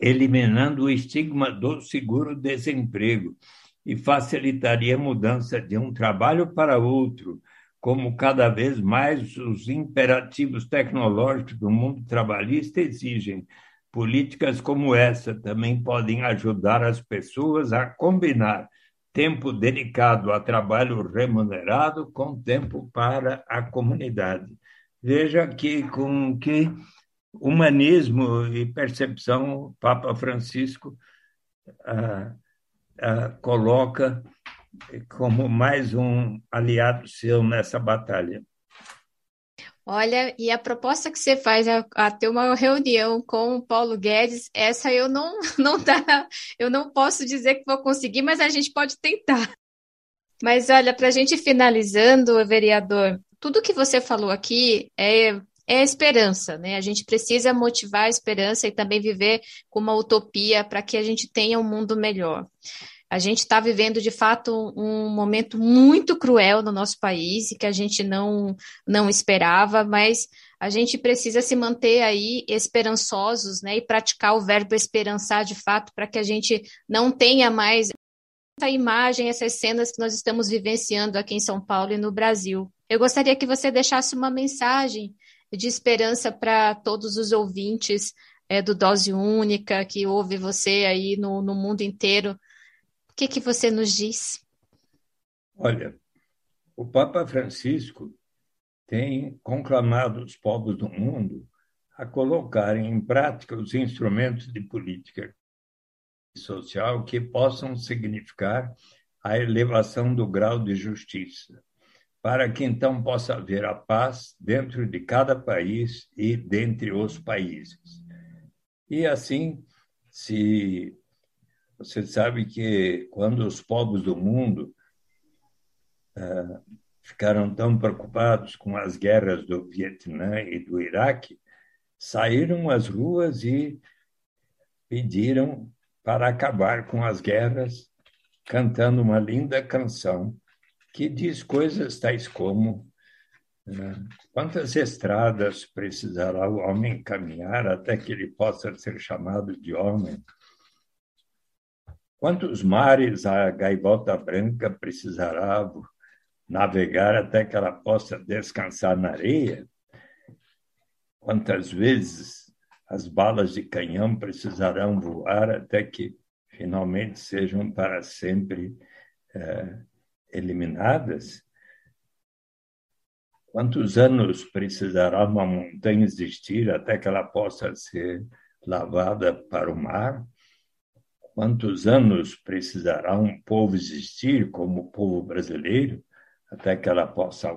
[SPEAKER 5] eliminando o estigma do seguro-desemprego e facilitaria a mudança de um trabalho para outro, como cada vez mais os imperativos tecnológicos do mundo trabalhista exigem. Políticas como essa também podem ajudar as pessoas a combinar tempo dedicado a trabalho remunerado com tempo para a comunidade. Veja que com que humanismo e percepção o Papa Francisco ah, ah, coloca como mais um aliado seu nessa batalha.
[SPEAKER 1] Olha, e a proposta que você faz a, a, ter uma reunião com o Paulo Guedes, essa eu não não dá, eu não posso dizer que vou conseguir, mas a gente pode tentar. Mas olha, para a gente finalizando, vereador, tudo que você falou aqui é é esperança, né? A gente precisa motivar a esperança e também viver com uma utopia para que a gente tenha um mundo melhor. A gente está vivendo, de fato, um momento muito cruel no nosso país e que a gente não, não esperava, mas a gente precisa se manter aí esperançosos né, e praticar o verbo esperançar de fato para que a gente não tenha mais essa imagem, essas cenas que nós estamos vivenciando aqui em São Paulo e no Brasil. Eu gostaria que você deixasse uma mensagem de esperança para todos os ouvintes é, do Dose Única, que ouve você aí no, no mundo inteiro que, que você nos diz?
[SPEAKER 5] Olha, o Papa Francisco tem conclamado os povos do mundo a colocarem em prática os instrumentos de política social que possam significar a elevação do grau de justiça, para que então possa haver a paz dentro de cada país e dentre os países. E assim, se você sabe que quando os povos do mundo uh, ficaram tão preocupados com as guerras do Vietnã e do Iraque, saíram às ruas e pediram para acabar com as guerras, cantando uma linda canção que diz coisas tais como uh, quantas estradas precisará o homem caminhar até que ele possa ser chamado de homem? Quantos mares a gaivota branca precisará navegar até que ela possa descansar na areia? Quantas vezes as balas de canhão precisarão voar até que finalmente sejam para sempre é, eliminadas? Quantos anos precisará uma montanha existir até que ela possa ser lavada para o mar? Quantos anos precisará um povo existir como o povo brasileiro até que possa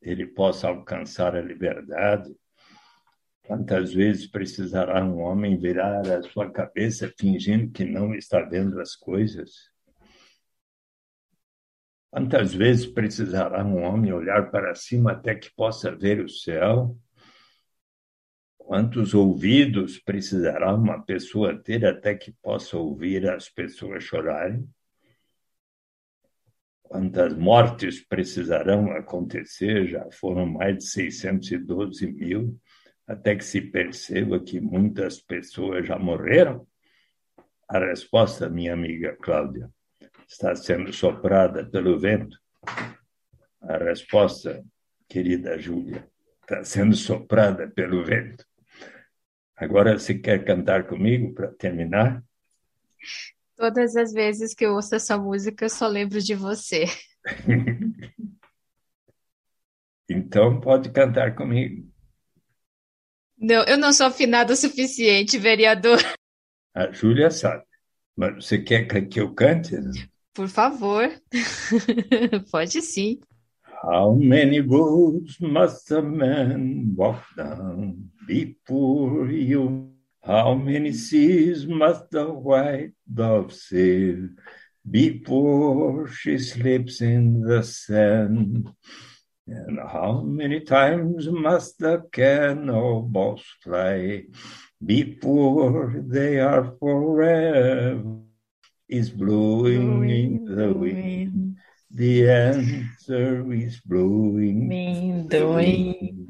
[SPEAKER 5] ele possa alcançar a liberdade? Quantas vezes precisará um homem virar a sua cabeça fingindo que não está vendo as coisas? Quantas vezes precisará um homem olhar para cima até que possa ver o céu? Quantos ouvidos precisará uma pessoa ter até que possa ouvir as pessoas chorarem? Quantas mortes precisarão acontecer? Já foram mais de 612 mil, até que se perceba que muitas pessoas já morreram? A resposta, minha amiga Cláudia, está sendo soprada pelo vento. A resposta, querida Júlia, está sendo soprada pelo vento. Agora, você quer cantar comigo para terminar?
[SPEAKER 1] Todas as vezes que eu ouço essa música, eu só lembro de você.
[SPEAKER 5] então, pode cantar comigo.
[SPEAKER 1] Não, eu não sou afinada o suficiente, vereador.
[SPEAKER 5] A Júlia sabe. Mas você quer que eu cante?
[SPEAKER 1] Por favor. Pode sim.
[SPEAKER 5] How many roads must a man walk down before you? How many seas must the white dove sail before she slips in the sand? And how many times must the cannonballs fly before they are forever? Is blowing, blowing in the wind. The answer is blowing in the wind.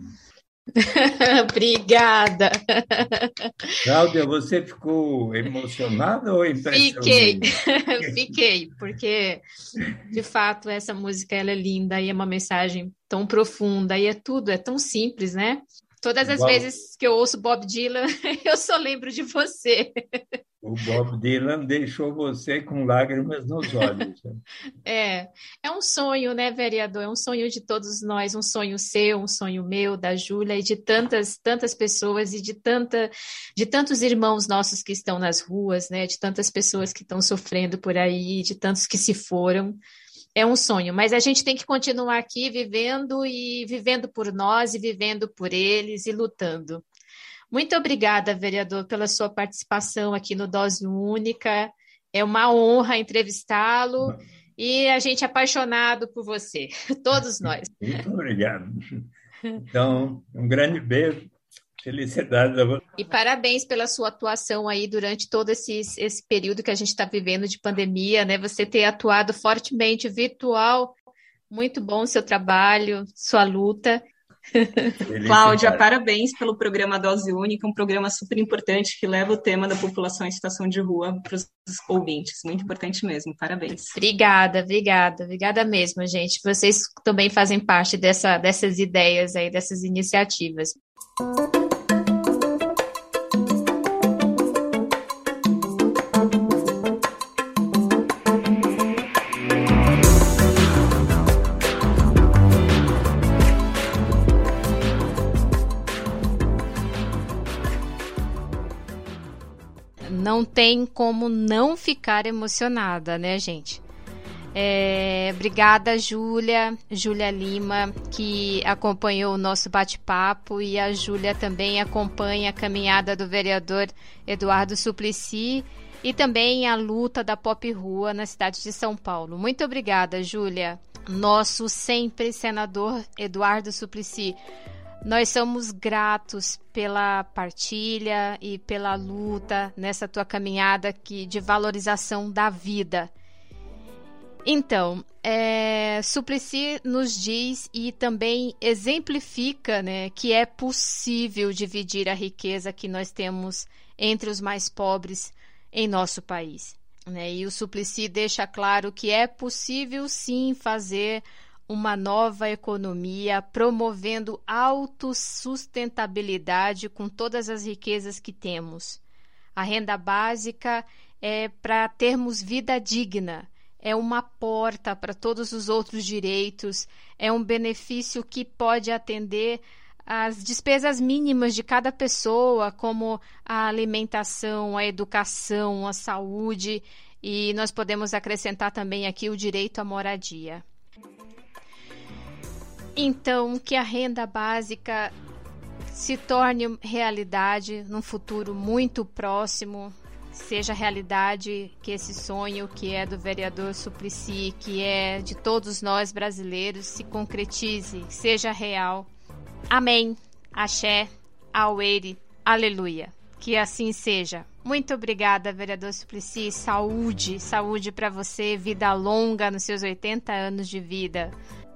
[SPEAKER 1] Obrigada.
[SPEAKER 5] Cláudia, você ficou emocionada ou impressionada?
[SPEAKER 1] Fiquei, fiquei, porque de fato essa música ela é linda e é uma mensagem tão profunda e é tudo, é tão simples, né? Todas as vezes que eu ouço Bob Dylan, eu só lembro de você.
[SPEAKER 5] O Bob Dylan deixou você com lágrimas nos olhos. Né?
[SPEAKER 1] é, é um sonho, né, vereador? É um sonho de todos nós, um sonho seu, um sonho meu, da Júlia e de tantas, tantas pessoas e de tanta, de tantos irmãos nossos que estão nas ruas, né? De tantas pessoas que estão sofrendo por aí, de tantos que se foram é um sonho, mas a gente tem que continuar aqui vivendo e vivendo por nós e vivendo por eles e lutando. Muito obrigada, vereador, pela sua participação aqui no Dose Única. É uma honra entrevistá-lo e a gente é apaixonado por você, todos nós.
[SPEAKER 5] Muito obrigado. Então, um grande beijo Felicidades a você.
[SPEAKER 1] E parabéns pela sua atuação aí durante todo esse, esse período que a gente está vivendo de pandemia, né? Você ter atuado fortemente virtual. Muito bom o seu trabalho, sua luta.
[SPEAKER 6] Cláudia, parabéns pelo programa Dose Única, um programa super importante que leva o tema da população em situação de rua para os ouvintes. Muito importante mesmo, parabéns.
[SPEAKER 1] Obrigada, obrigada, obrigada mesmo, gente. Vocês também fazem parte dessa, dessas ideias aí, dessas iniciativas. Não tem como não ficar emocionada, né, gente? É, obrigada, Júlia, Júlia Lima, que acompanhou o nosso bate-papo, e a Júlia também acompanha a caminhada do vereador Eduardo Suplicy e também a luta da Pop Rua na cidade de São Paulo. Muito obrigada, Júlia. Nosso sempre senador Eduardo Suplicy. Nós somos gratos pela partilha e pela luta nessa tua caminhada que, de valorização da vida. Então, é, Suplicy nos diz e também exemplifica né, que é possível dividir a riqueza que nós temos entre os mais pobres em nosso país. Né? E o Suplicy deixa claro que é possível sim fazer uma nova economia, promovendo autossustentabilidade com todas as riquezas que temos. A renda básica é para termos vida digna, é uma porta para todos os outros direitos, é um benefício que pode atender as despesas mínimas de cada pessoa, como a alimentação, a educação, a saúde, e nós podemos acrescentar também aqui o direito à moradia. Então, que a renda básica se torne realidade num futuro muito próximo, seja realidade que esse sonho que é do vereador Suplicy, que é de todos nós brasileiros, se concretize, seja real. Amém. Axé, Aueire, aleluia. Que assim seja. Muito obrigada, vereador Suplicy. Saúde, saúde para você, vida longa nos seus 80 anos de vida.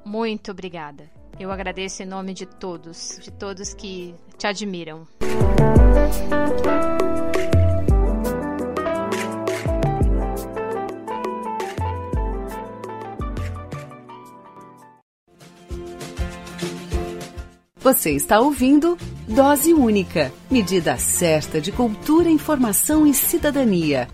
[SPEAKER 1] Muito obrigada. Eu agradeço em nome de todos, de todos que te admiram.
[SPEAKER 3] Você está ouvindo Dose Única medida certa de cultura, informação e cidadania.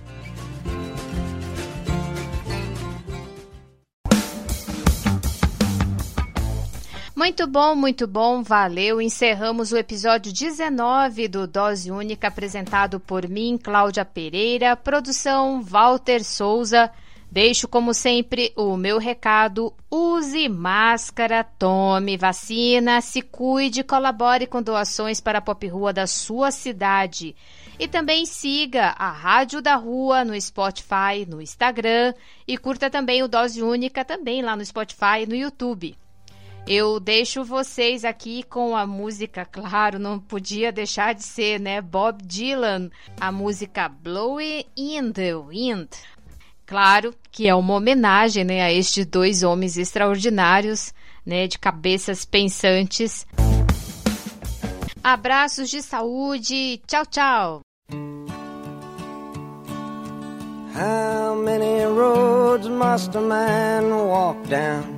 [SPEAKER 1] Muito bom, muito bom, valeu. Encerramos o episódio 19 do Dose Única, apresentado por mim, Cláudia Pereira, produção Walter Souza,
[SPEAKER 7] Deixo, como sempre, o meu recado: use máscara, tome vacina, se cuide, colabore com doações para a Pop Rua da sua cidade. E também siga a Rádio da Rua no Spotify, no Instagram e curta também o Dose Única também lá no Spotify e no YouTube. Eu deixo vocês aqui com a música, claro, não podia deixar de ser, né? Bob Dylan, a música Blowing in the Wind. Claro que é uma homenagem né, a estes dois homens extraordinários, né, de cabeças pensantes. Abraços de saúde. Tchau, tchau. How many roads must a man walk down